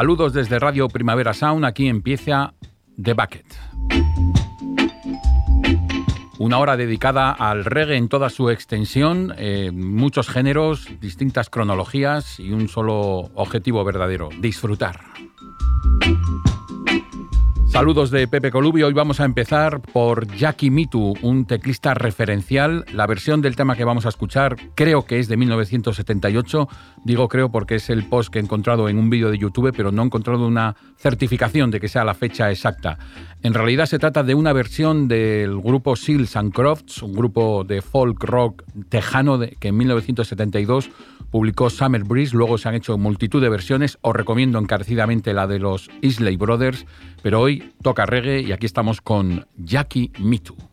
Saludos desde Radio Primavera Sound, aquí empieza The Bucket. Una hora dedicada al reggae en toda su extensión, eh, muchos géneros, distintas cronologías y un solo objetivo verdadero, disfrutar. Saludos de Pepe Colubi. Hoy vamos a empezar por Jackie Mitu, un teclista referencial. La versión del tema que vamos a escuchar creo que es de 1978. Digo creo porque es el post que he encontrado en un vídeo de YouTube, pero no he encontrado una certificación de que sea la fecha exacta. En realidad se trata de una versión del grupo Seals and Crofts, un grupo de folk rock tejano que en 1972 publicó Summer Breeze. Luego se han hecho multitud de versiones. Os recomiendo encarecidamente la de los Isley Brothers pero hoy toca reggae y aquí estamos con Jackie Mitu. the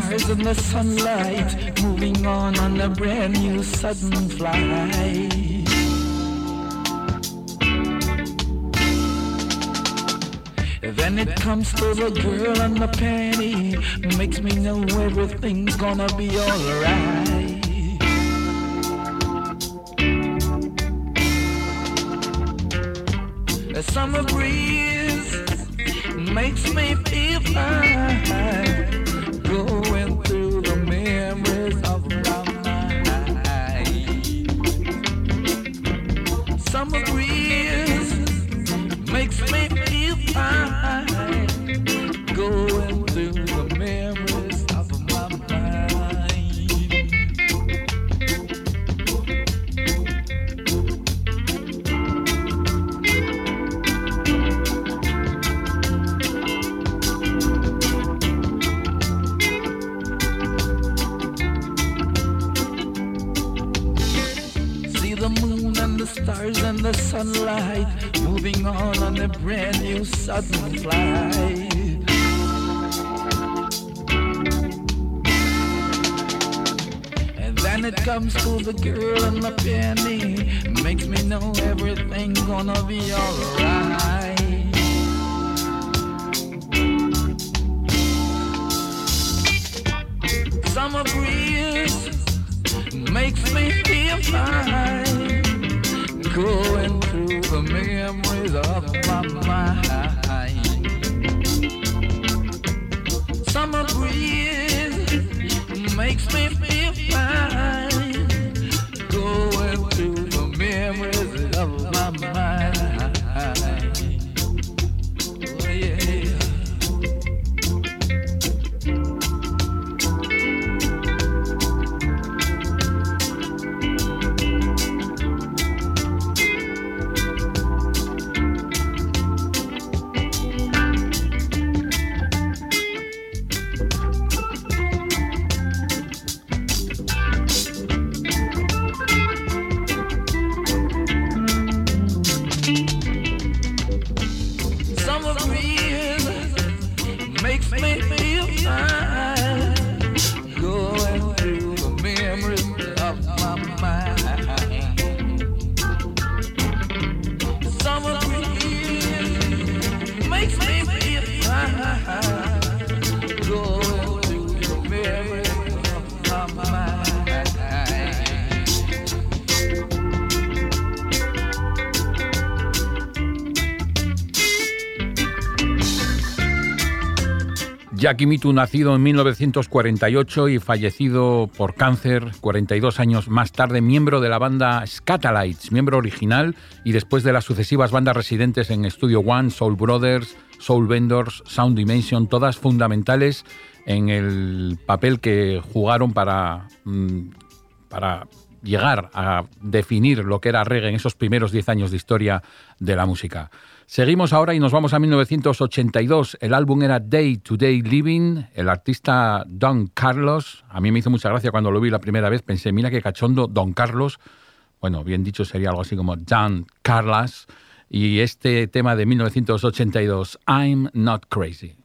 stars and the sunlight moving on on a brand new sudden flight. Then it comes to the girl and the penny, makes me know everything's gonna be alright. A summer breeze makes me feel fine, stars and the sunlight moving on on a brand new sudden flight. And then it comes to the girl and the penny, makes me know everything's gonna be alright. Summer breeze makes me feel fine, going through the memories of my mind. Jackie Mitu, nacido en 1948 y fallecido por cáncer 42 años más tarde, miembro de la banda Scatalites, miembro original y después de las sucesivas bandas residentes en Studio One, Soul Brothers, Soul Vendors, Sound Dimension, todas fundamentales en el papel que jugaron para, mm, para llegar a definir lo que era reggae en esos primeros 10 años de historia de la música. Seguimos ahora y nos vamos a 1982. El álbum era Day to Day Living. El artista Don Carlos. A mí me hizo mucha gracia cuando lo vi la primera vez. Pensé, mira qué cachondo, Don Carlos. Bueno, bien dicho sería algo así como Don Carlos. Y este tema de 1982, I'm Not Crazy.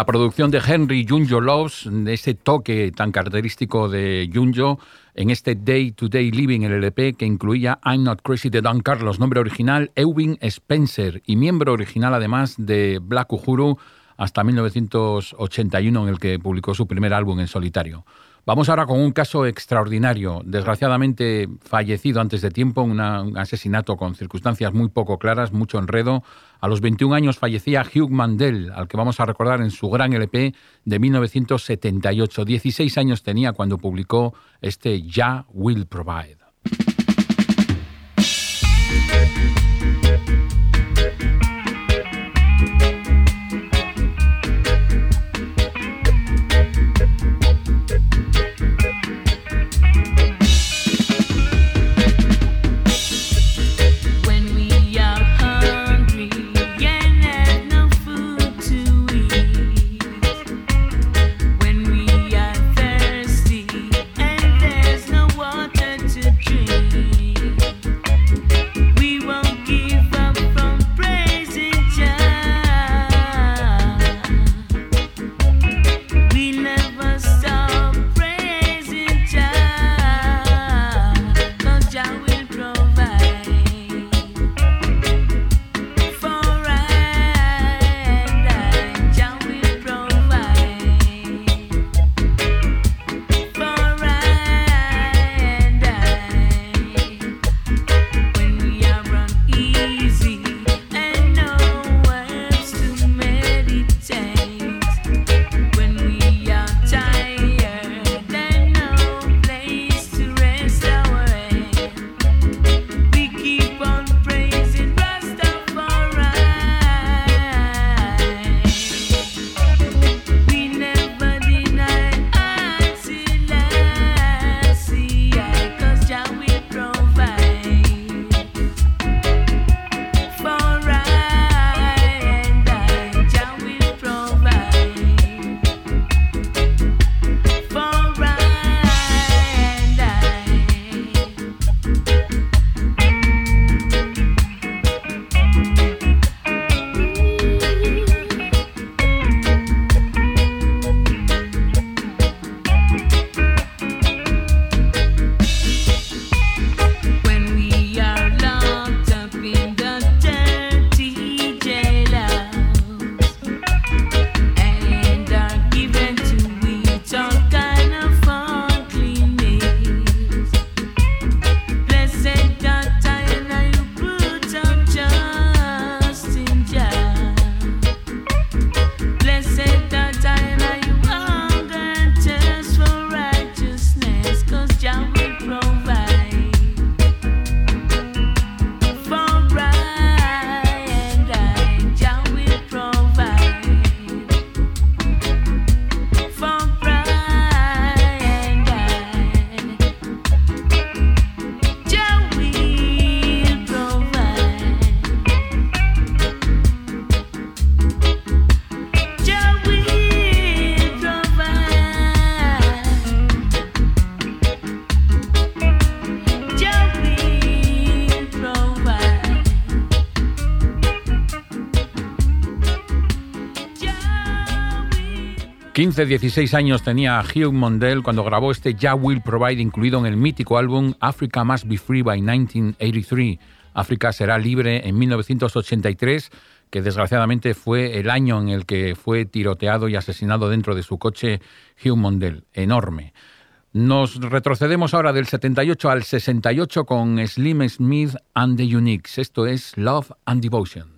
La producción de Henry Junjo Loves, ese toque tan característico de Junjo, en este Day to Day Living, el LP que incluía I'm Not Crazy de Don Carlos, nombre original Ewing Spencer y miembro original además de Black Uhuru hasta 1981 en el que publicó su primer álbum en solitario. Vamos ahora con un caso extraordinario, desgraciadamente fallecido antes de tiempo, un asesinato con circunstancias muy poco claras, mucho enredo. A los 21 años fallecía Hugh Mandel, al que vamos a recordar en su gran LP de 1978. 16 años tenía cuando publicó este Ya Will Provide. 15, 16 años tenía Hugh Mondell cuando grabó este Ya Will Provide incluido en el mítico álbum Africa Must Be Free by 1983. África será libre en 1983, que desgraciadamente fue el año en el que fue tiroteado y asesinado dentro de su coche Hugh Mondell. Enorme. Nos retrocedemos ahora del 78 al 68 con Slim Smith and the Uniques. Esto es Love and Devotion.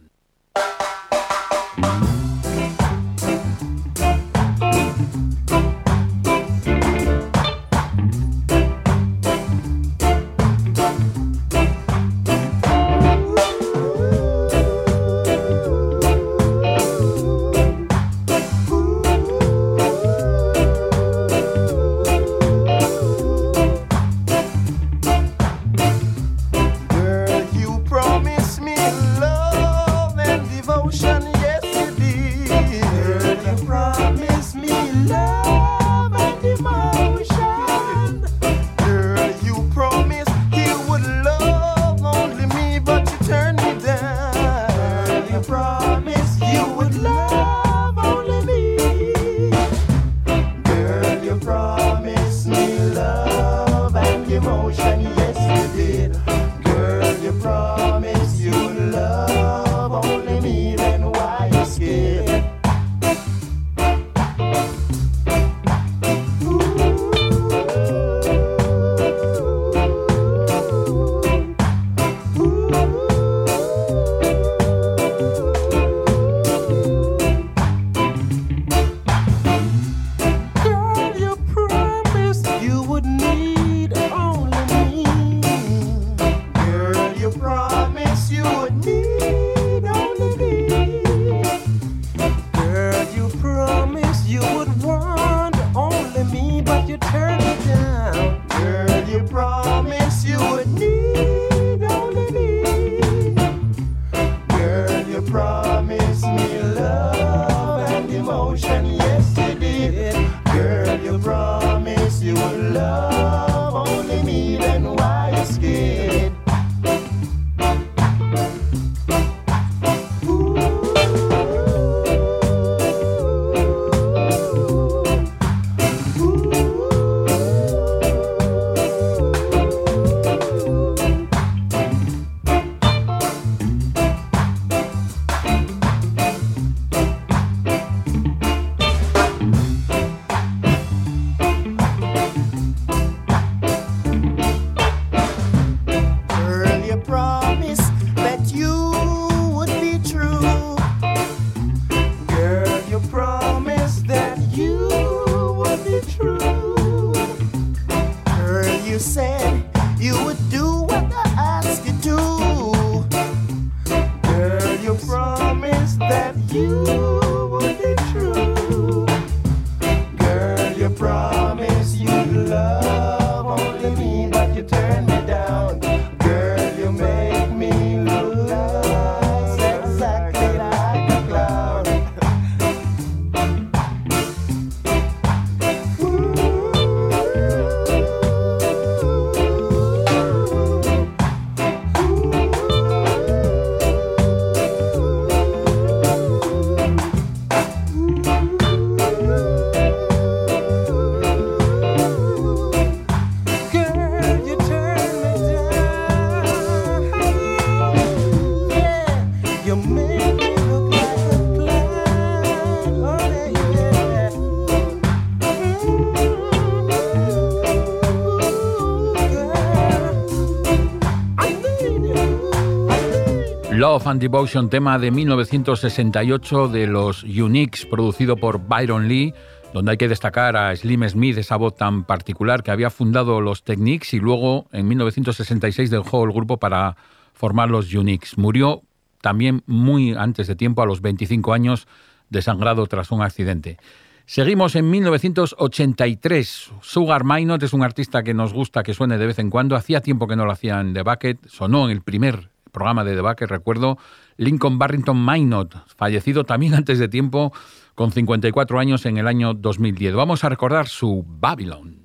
Love Devotion, tema de 1968 de los Uniques, producido por Byron Lee, donde hay que destacar a Slim Smith, esa voz tan particular que había fundado los Techniques y luego en 1966 dejó el grupo para formar los Uniques. Murió también muy antes de tiempo, a los 25 años, desangrado tras un accidente. Seguimos en 1983. Sugar Minot es un artista que nos gusta que suene de vez en cuando. Hacía tiempo que no lo hacía en The Bucket. Sonó en el primer programa de debate, recuerdo Lincoln Barrington Minot, fallecido también antes de tiempo, con 54 años en el año 2010. Vamos a recordar su Babylon.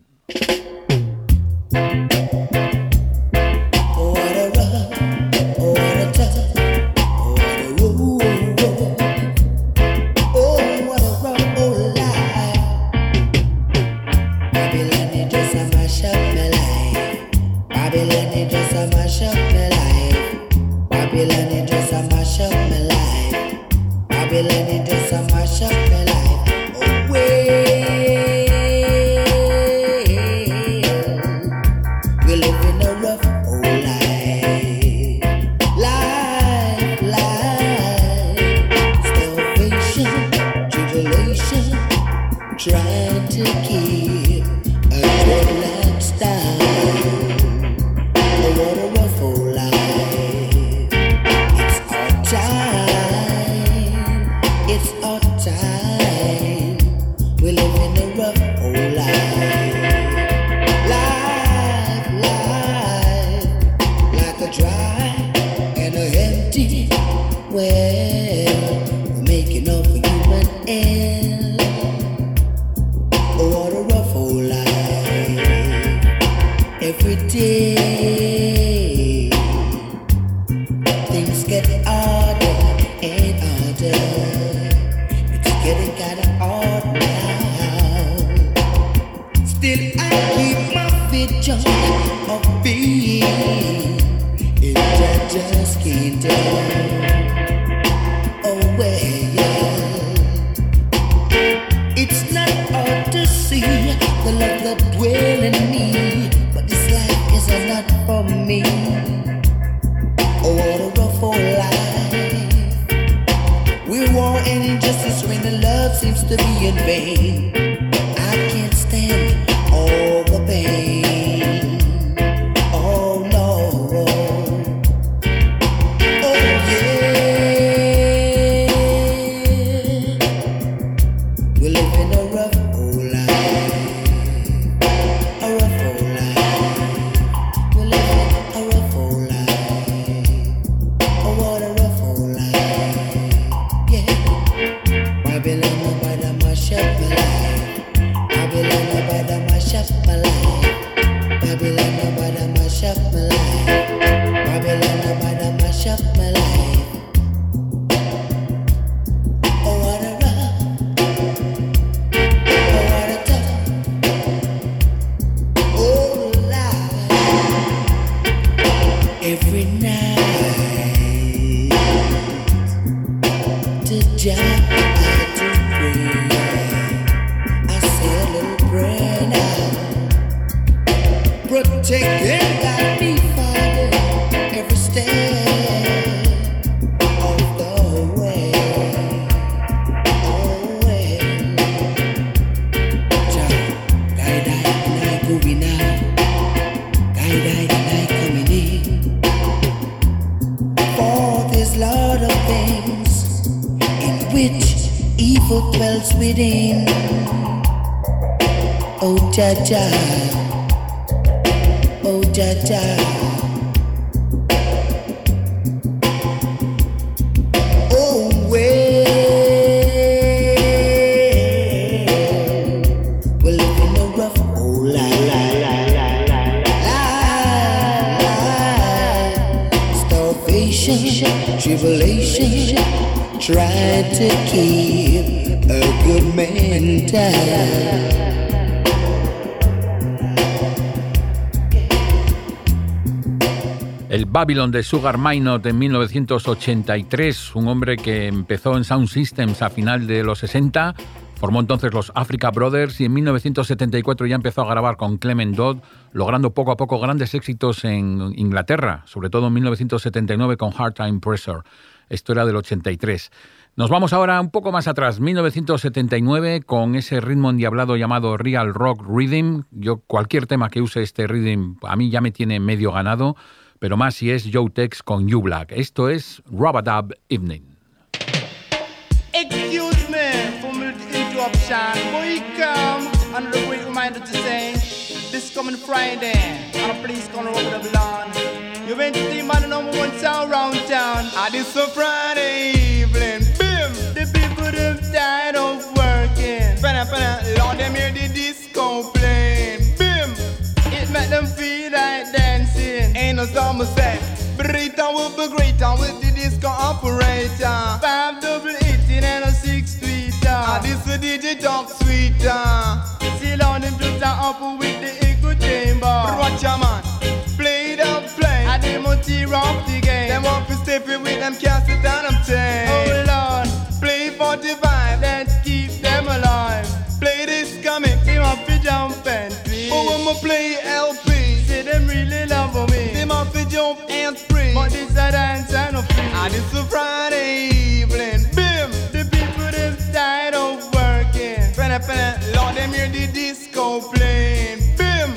A mash up my life. Babylon it just a mash up to keep a good man down. El Babylon de Sugar Minot en 1983, un hombre que empezó en Sound Systems a final de los 60, formó entonces los Africa Brothers y en 1974 ya empezó a grabar con Clement Dodd, logrando poco a poco grandes éxitos en Inglaterra, sobre todo en 1979 con Hard Time Pressure. Esto era del 83. Nos vamos ahora un poco más atrás, 1979, con ese ritmo endiablado llamado Real Rock Rhythm. Yo cualquier tema que use este rhythm a mí ya me tiene medio ganado, pero más si es Joe Tex con You Black. Esto es Rubadub Evening. Excuse me for my interruption. Boy, come and a quick reminder to say this coming Friday on a place called Robert of Lawn. You went to see man the number one sound around town. And this a Friday evening. Bim! The people them tired of working. Fana, fana, Lord, them hear the disco playing. Bim! It make them feel like dancing. Ain't no summer set. Brita will be greater with the disco operator. Five double eighteen and a six tweeter. Ah, this a DJ talk sweeter. See on them a up with the echo chamber. Watch a man. Play If it with them cast it down, I'm ten. Oh Lord, play 45, let's keep them alive. Play this comic, they want to jump and. Oh, I'ma play LP, say them really love me. They want to jump and free, but this a dance and a free. And it's a Friday evening, bim, the people them tired of working. Penna, penna, Lord, them hear the disco playing, bim.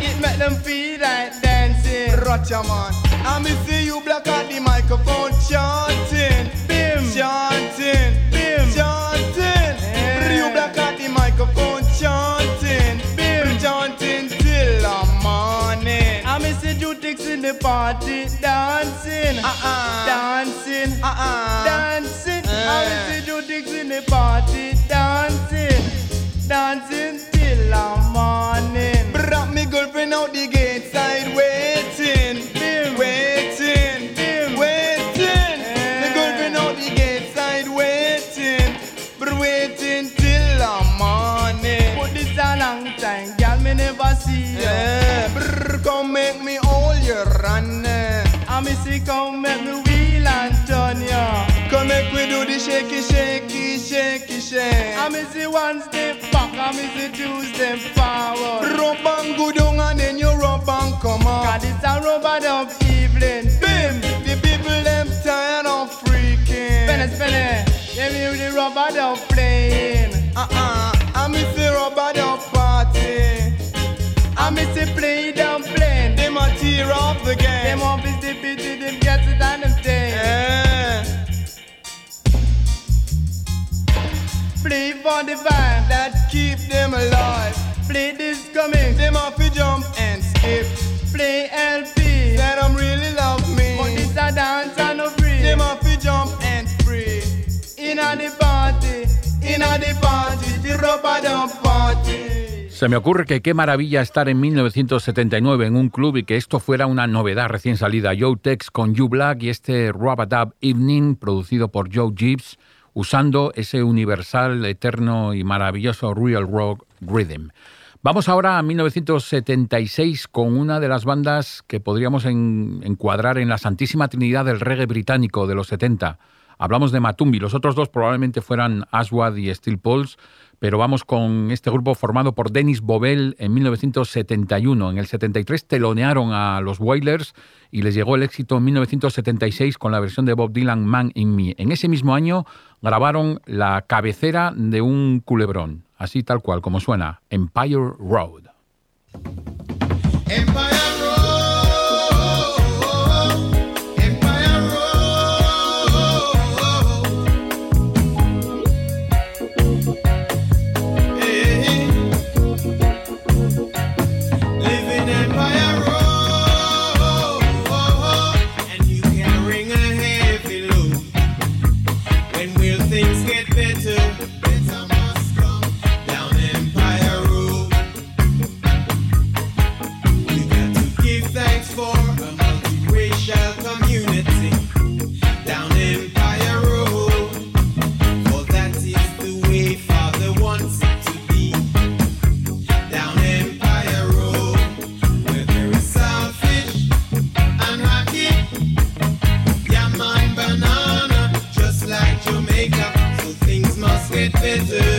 It make them feel like dancing. Roger man, I me see you black at the microphone chanting, bim, chanting, bim, chanting. You black at the microphone chanting, bim, chanting till the morning. I me see you ticks in the party dancing, uh-uh, dancing, uh-uh, dancing. Shake. I me see one step back, I me see two step forward. Rub and go down and then you rub and come up. Cause it's a rubber dub evening. Bim, the people them tired of freaking. Spinny, spinny, them hear the rubber dub playing. Uh-uh, I me see rubber dub party. I me see play them playing. Them a tear off the game. Them off is Se me ocurre que qué maravilla estar en 1979 en un club y que esto fuera una novedad recién salida. Joe Tex con You Black y este Rub-a-Dub Evening producido por Joe Gibbs usando ese universal, eterno y maravilloso Real Rock Rhythm. Vamos ahora a 1976 con una de las bandas que podríamos en- encuadrar en la santísima trinidad del reggae británico de los 70. Hablamos de Matumbi, los otros dos probablemente fueran Aswad y Steel Pulse, pero vamos con este grupo formado por Dennis Bovell en 1971. En el 73 telonearon a los Wailers y les llegó el éxito en 1976 con la versión de Bob Dylan Man in Me. En ese mismo año grabaron la cabecera de un culebrón, así tal cual como suena, Empire Road. it better.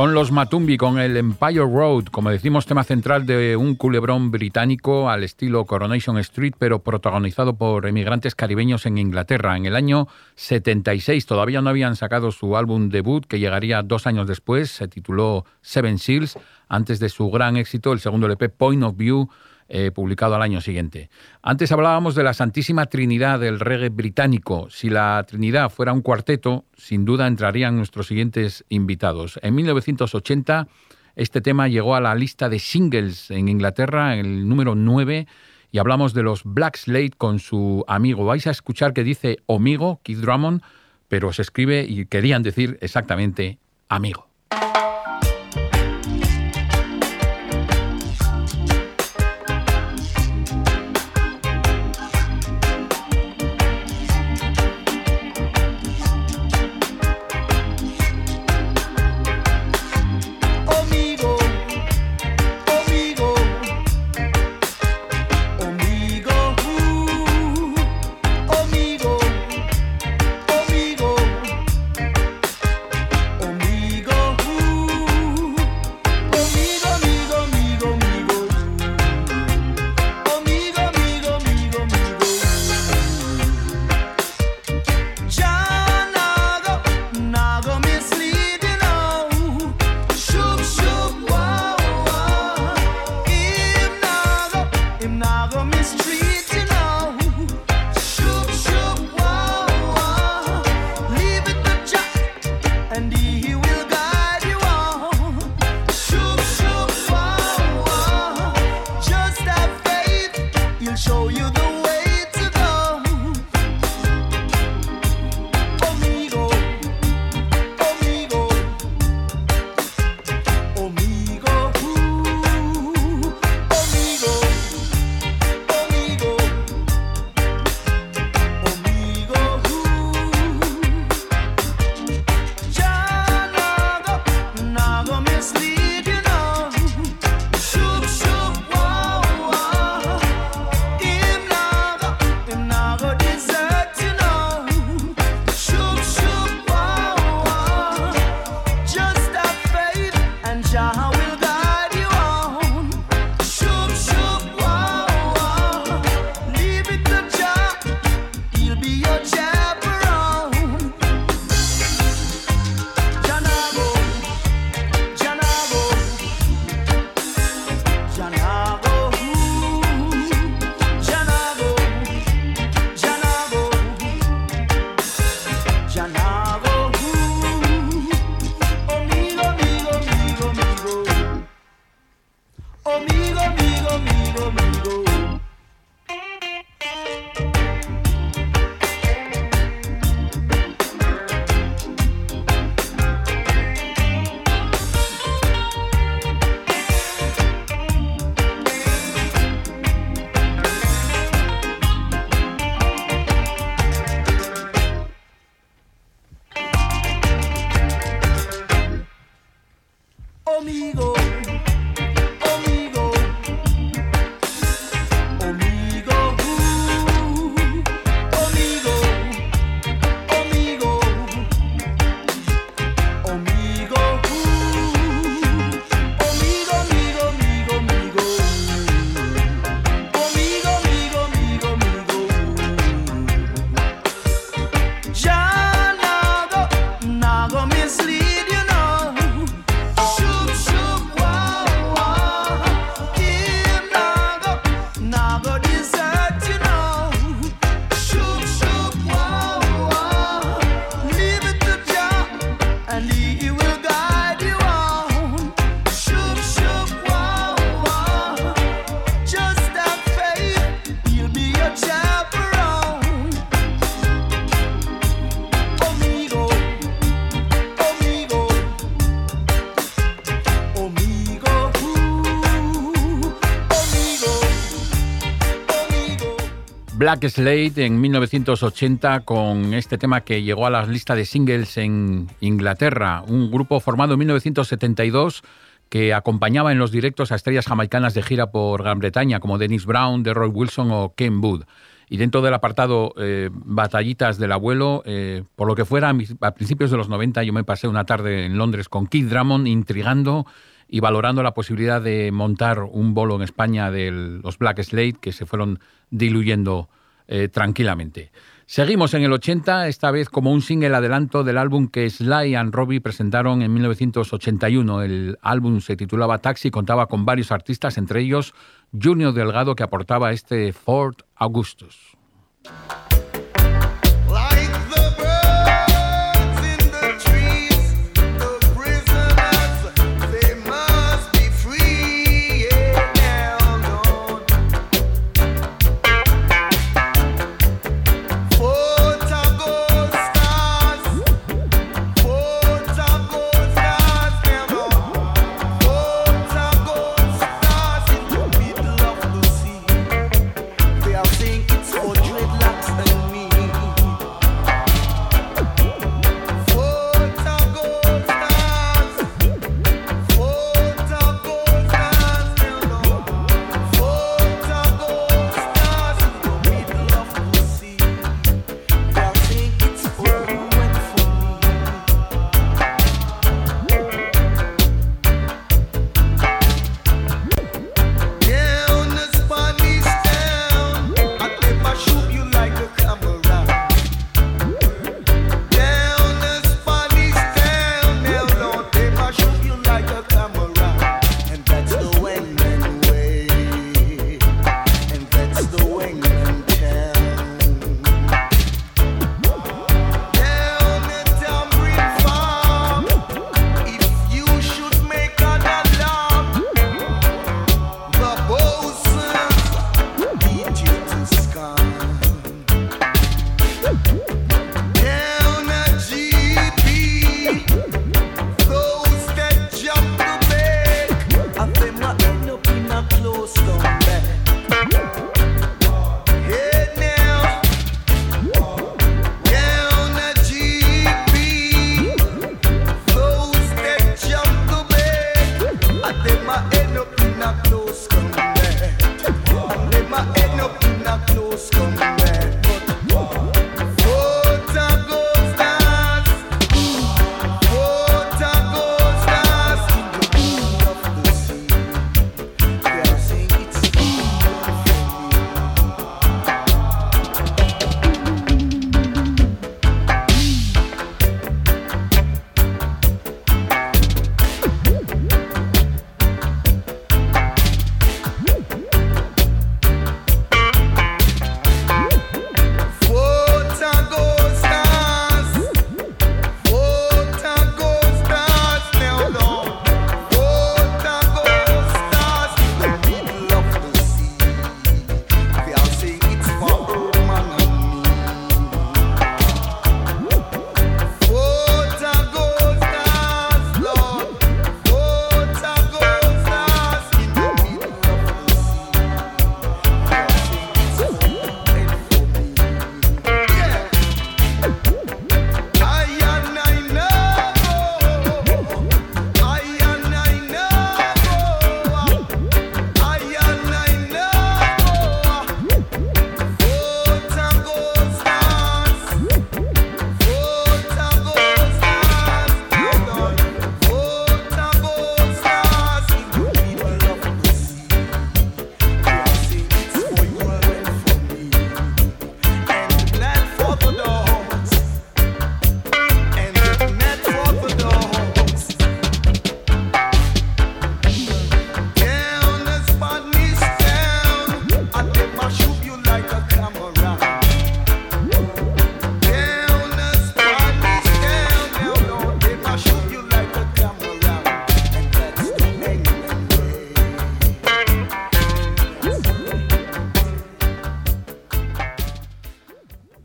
Son los Matumbi con el Empire Road, como decimos, tema central de un culebrón británico al estilo Coronation Street, pero protagonizado por emigrantes caribeños en Inglaterra. En el año 76 todavía no habían sacado su álbum debut, que llegaría dos años después, se tituló Seven Seals, antes de su gran éxito, el segundo LP Point of View, eh, publicado al año siguiente. Antes hablábamos de la Santísima Trinidad del reggae británico. Si la Trinidad fuera un cuarteto, sin duda entrarían nuestros siguientes invitados. En 1980 este tema llegó a la lista de singles en Inglaterra, el número 9, y hablamos de los Black Slate con su amigo. Vais a escuchar que dice amigo, Keith Drummond, pero se escribe y querían decir exactamente amigo. Black Slade en 1980 con este tema que llegó a las listas de singles en Inglaterra, un grupo formado en 1972 que acompañaba en los directos a estrellas jamaicanas de gira por Gran Bretaña como Dennis Brown, Roy Wilson o Ken Wood. Y dentro del apartado eh, Batallitas del Abuelo, eh, por lo que fuera, a principios de los 90 yo me pasé una tarde en Londres con Keith Drummond intrigando y valorando la posibilidad de montar un bolo en España de los Black Slate que se fueron diluyendo eh, tranquilamente. Seguimos en el 80, esta vez como un single adelanto del álbum que Sly and Robbie presentaron en 1981. El álbum se titulaba Taxi y contaba con varios artistas, entre ellos Junior Delgado, que aportaba este Ford Augustus.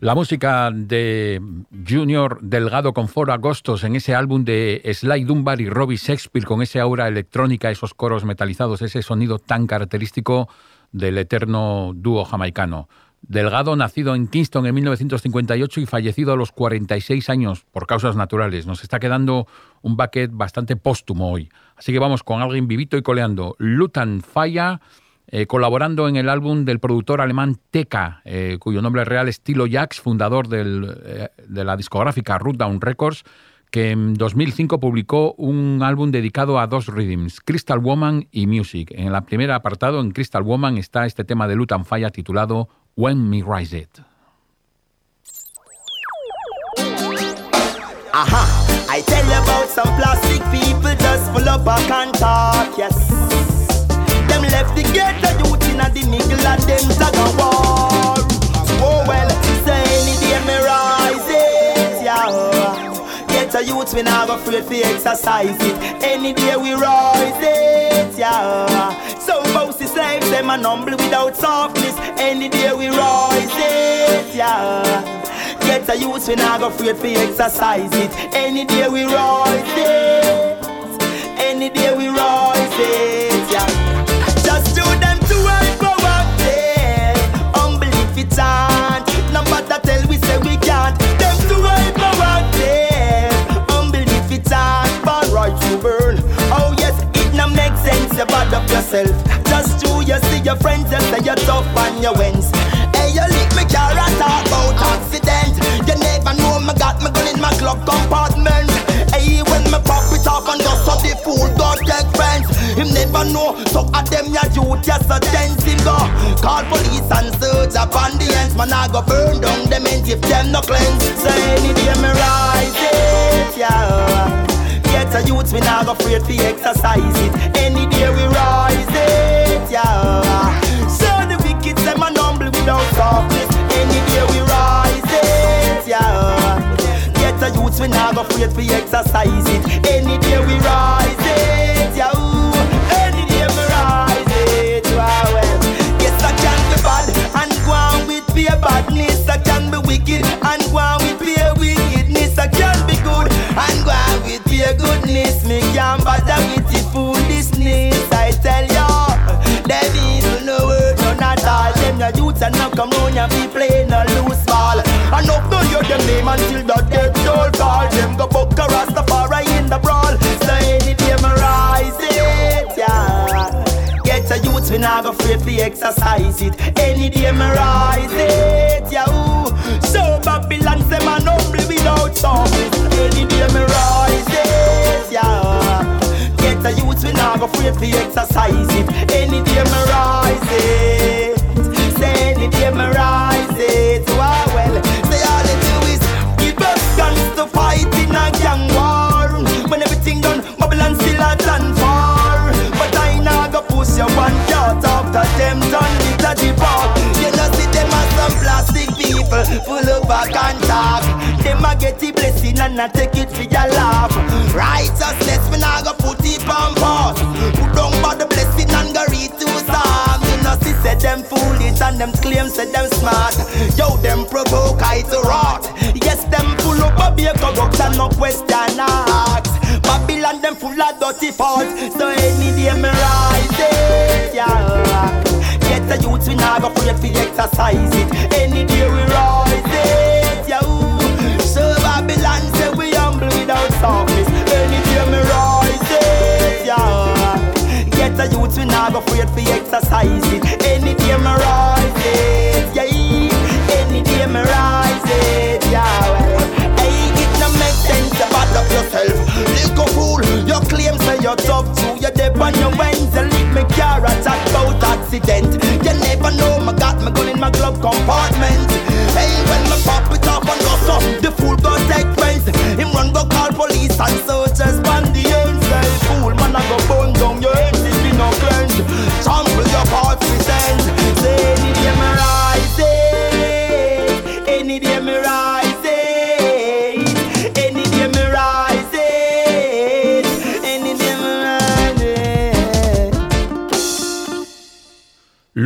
La música de Junior Delgado con Foro Agostos en ese álbum de Sly Dunbar y Robbie Shakespeare con esa aura electrónica, esos coros metalizados, ese sonido tan característico del eterno dúo jamaicano. Delgado, nacido en Kingston en 1958 y fallecido a los 46 años por causas naturales. Nos está quedando un bucket bastante póstumo hoy. Así que vamos con alguien vivito y coleando. Lutan Falla colaborando en el álbum del productor alemán Teka, eh, cuyo nombre real es Tilo Jax, fundador eh, de la discográfica Down Records, que en 2005 publicó un álbum dedicado a dos rhythms, Crystal Woman y Music. En el primer apartado, en Crystal Woman, está este tema de Lutan Falla titulado When Me Rise It. Aha, I tell about some plastic people just full yes. Left the ghetto youth in the middle of them tag a war. Oh well, say any day me rise it, yeah. Ghetto youth we not afraid to exercise it. Any day we rise it, yeah. So bossy slaves them a humble without softness. Any day we rise it, yeah. Get a youth, we go afraid to exercise it. Any day we rise it. Any day we rise it, up yourself. Just do you see your friends and say you're tough on your wins. Hey, you lick me car and talk about accident. You never know me got me gun in my glove compartment. Hey, when me pop it off and just so the fool got take friends. Him never know, so at them ya duty as a tense him go. Call police and search upon the ends. Man, I go burn down them ends if them no cleanse. So any day me rise it, yeah. A youth, we not afraid to exercise it. Any day we rise it, yeah. So the wicked them a humble without softness. Any day we rise it, yeah. Get a youth, we not afraid to exercise it. Any day we rise it, and now come round and be playing a loose ball. And up to hear them name until the dead toll call. Them go book a Rastafari in the brawl. So any day me rise it, yeah. Get a youth, we not go afraid to exercise it. Any day me rise it, yeah. Ooh. So Babylon say man humble without softness. Any day me rise it, yeah. Get a youth, we not go afraid to exercise it. Any day me rise it. Them done it a the park. You know see them as some plastic people full of back and talk. Them a get the blessing and a take it for your laugh. Righteousness we nah go put it on pause. Put down by the blessing and go read two psalms. You know see say them foolish and them claim say them smart. Yo them provoke I to rot. Yes them full of a be corruption no question asked. Babylon them full of dirty faults. So any day me rise it, yeah. Go afraid to exercise it. Any day we rise it, yeah. So Babylon say we humble without softness. Any day me rise it, yeah. Get the youth we go afraid to exercise it. Any day me rise it, yeah. Any day me rise it, yeah. Hey, it no make sense to bad up yourself. Little fool, you claim say you're tough too. You're dead on your wings, you leave me car attack bout accident. Compartment.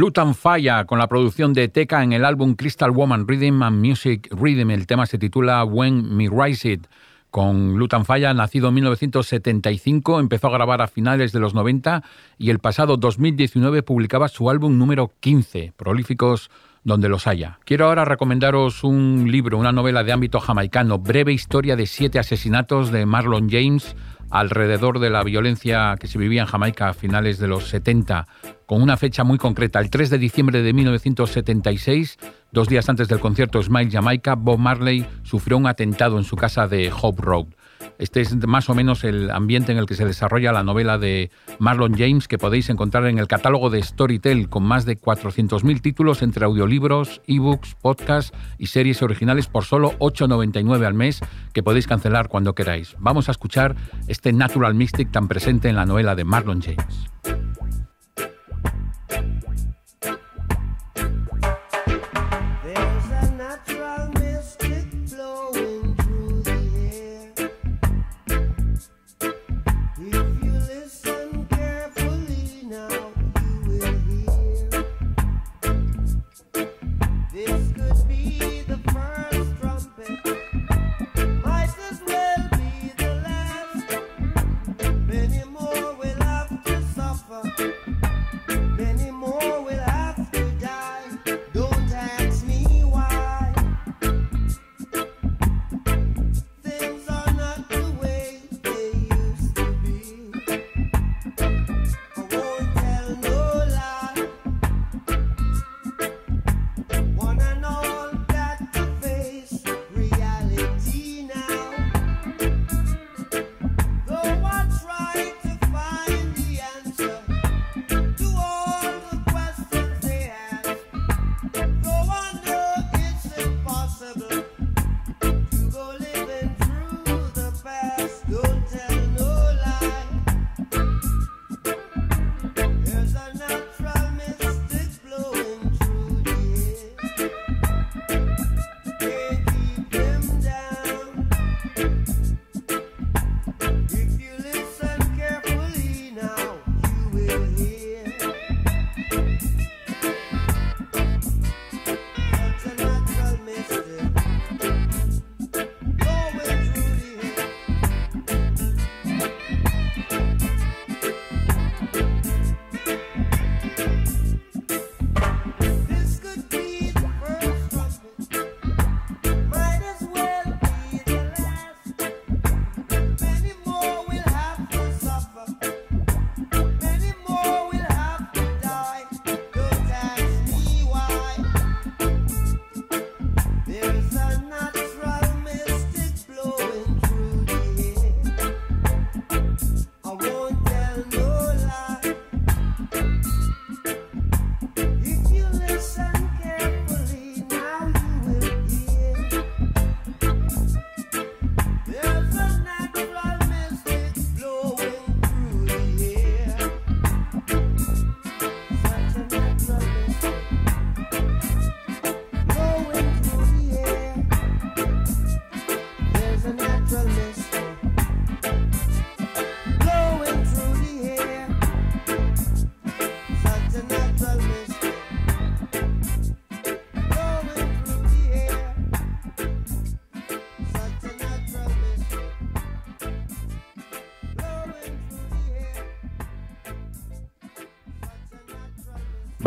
Lutan Falla con la producción de Teca en el álbum Crystal Woman Rhythm and Music Rhythm. El tema se titula When Me Rise It. con Lutan Falla, nacido en 1975, empezó a grabar a finales de los 90 y el pasado 2019 publicaba su álbum número 15, Prolíficos donde los haya. Quiero ahora recomendaros un libro, una novela de ámbito jamaicano, Breve historia de siete asesinatos de Marlon James alrededor de la violencia que se vivía en Jamaica a finales de los 70, con una fecha muy concreta, el 3 de diciembre de 1976, dos días antes del concierto Smile Jamaica, Bob Marley sufrió un atentado en su casa de Hope Road. Este es más o menos el ambiente en el que se desarrolla la novela de Marlon James que podéis encontrar en el catálogo de Storytel con más de 400.000 títulos entre audiolibros, ebooks, podcasts y series originales por solo 8,99 al mes que podéis cancelar cuando queráis. Vamos a escuchar este Natural Mystic tan presente en la novela de Marlon James.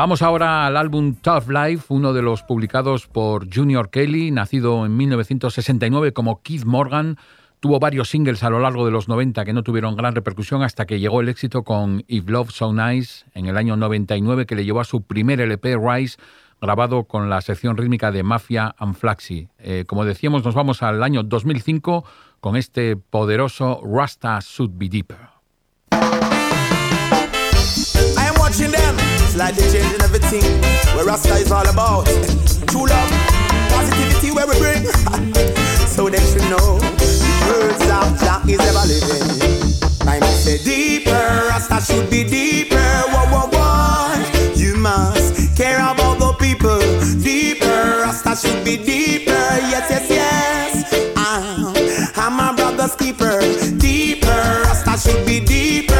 Vamos ahora al álbum Tough Life, uno de los publicados por Junior Kelly, nacido en 1969 como Keith Morgan. Tuvo varios singles a lo largo de los 90 que no tuvieron gran repercusión hasta que llegó el éxito con If Love So Nice en el año 99 que le llevó a su primer LP Rise grabado con la sección rítmica de Mafia and Flaxi. Eh, como decíamos, nos vamos al año 2005 con este poderoso Rasta Should Be Deeper. Them, slightly changing everything. Where Rasta is all about. True love, positivity where we bring. so they should know the words of Jah is ever living. Must say deeper, Rasta should be deeper. Whoa, whoa, whoa. You must care about the people. Deeper, Rasta should be deeper. Yes, yes, yes. Ah, I'm, I'm my brother's keeper. Deeper, Rasta should be deeper.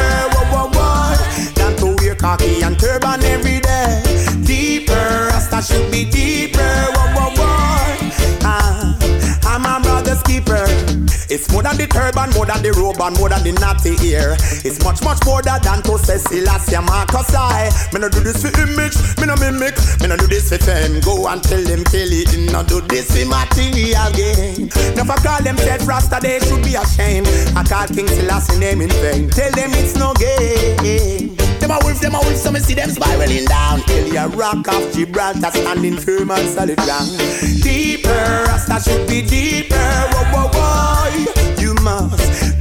Turban more than the natty ear. It's much, much more than to Selassie Marcus I. Me no do this for image, me no mimic, me no do this for fame. Go and tell them Kelly, no do this for material gain. Never call themselves Rasta, they should be ashamed. I call King Selassie name in vain. Tell them it's no game. Them a wolf, them a wolf, so me see them spiraling down. Hill rock of Gibraltar, standing firm on solid ground. Deeper, Rasta should be deeper. Whoa, whoa, whoa.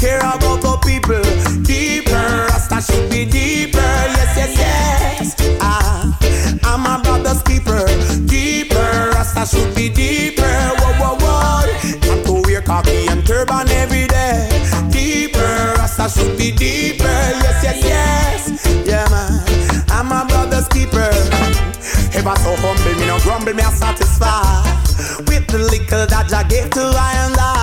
Care about the people. Deeper, Rasta should be deeper. Yes, yes, yes. Ah, I'm a brother's keeper. Deeper, Rasta should be deeper. Whoa, whoa, whoa. Not to wear khaki and turban every day. Deeper, Rasta should be deeper. Yes, yes, yes. Yeah, man. I'm a brother's keeper. Ever so humble, me no grumble, me a satisfied with the little that Jah gave to I and I.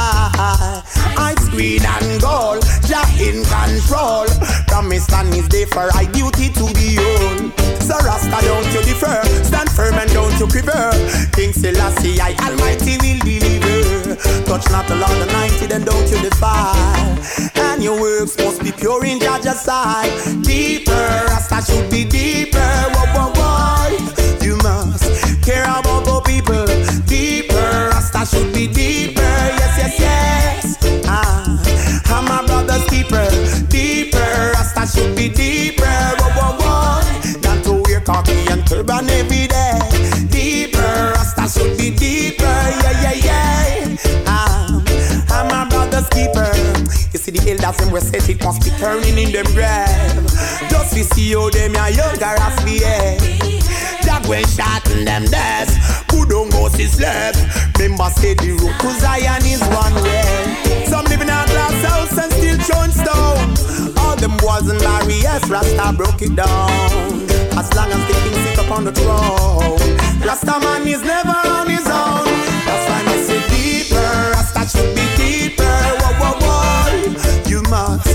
Green and gold, Jah in control. Promise and is there for I duty to be on. So Rasta, don't you defer, stand firm and don't you quiver. King Selassie, I Almighty will deliver. Touch not the Lord Almighty, then don't you defile. And your works must be pure in Jah's sight. Deeper, Rasta should be deeper. Whoa, whoa. And every day. Deeper, Rasta should be deeper. Yeah, yeah, yeah. Ah, I'm my brother's keeper. You see the elders them we set it must be turning in them grave. Just to see how them a younger as age. That when shot in them death, who don't go see slave. Remember say the road to Zion is one way. Some live in glass house and still throwing stone. All them walls and barriers, Rasta broke it down. As long as the king sit upon the throne, Rasta man is never on his own. That's why I say deeper, Rasta should be deeper. Whoa, whoa, whoa. You must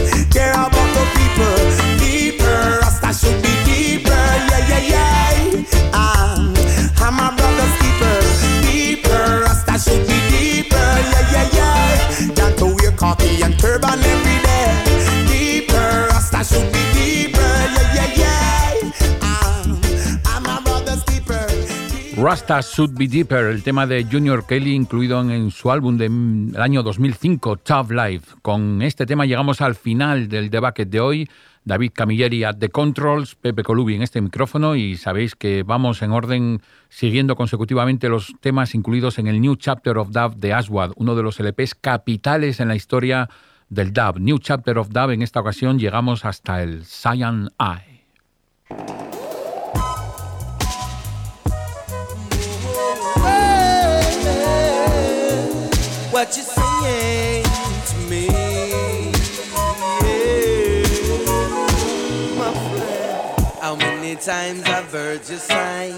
Rasta Should Be Deeper, el tema de Junior Kelly incluido en, su álbum del año 2005, Tough Life. Con este tema llegamos al final del debate de hoy. David Camilleri at The Controls, Pepe Colubi en este micrófono y sabéis que vamos en orden siguiendo consecutivamente los temas incluidos en el New Chapter of Dub de Aswad, uno de los LPs capitales en la historia del dub. New Chapter of Dub, en esta ocasión llegamos hasta el Cyan Eye. What you're saying to me? My friend, how many times I've heard you say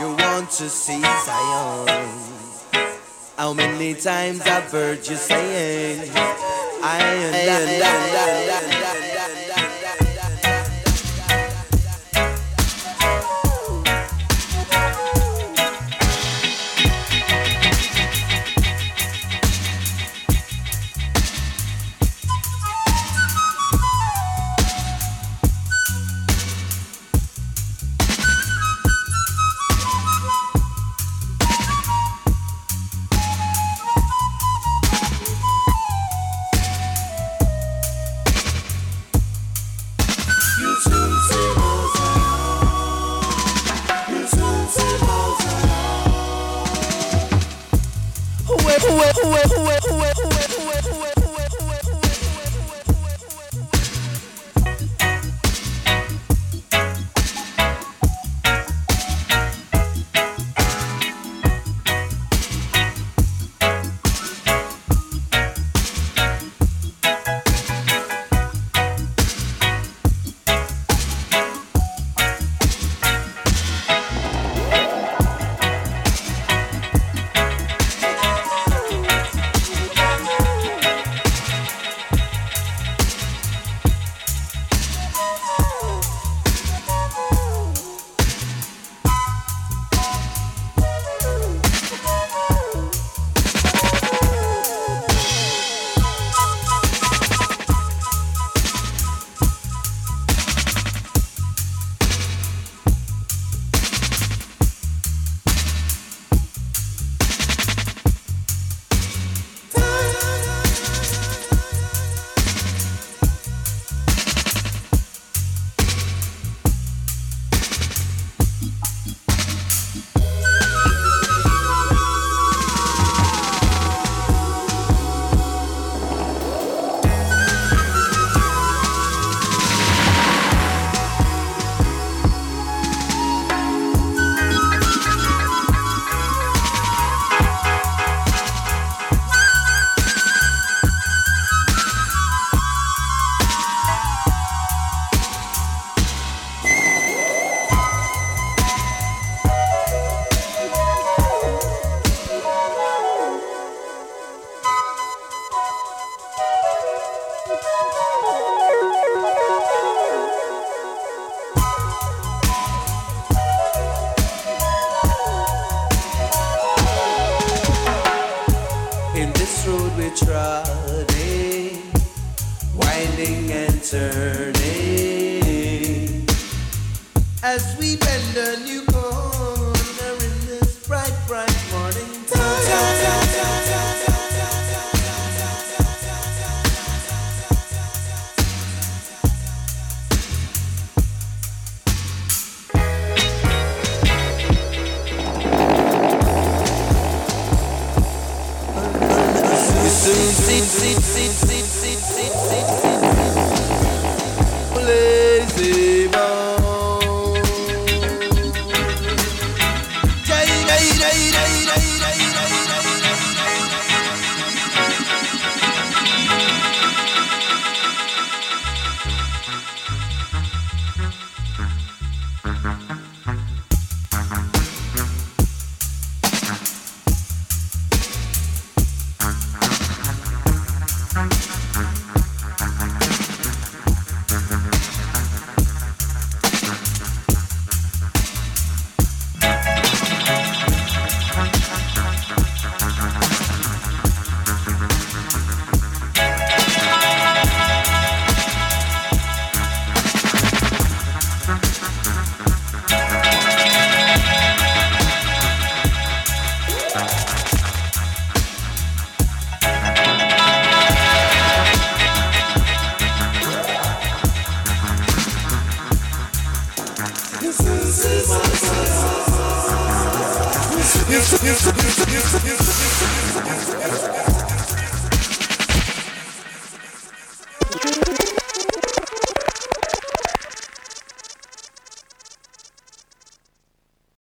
you want to see Zion? How many times I've heard you saying I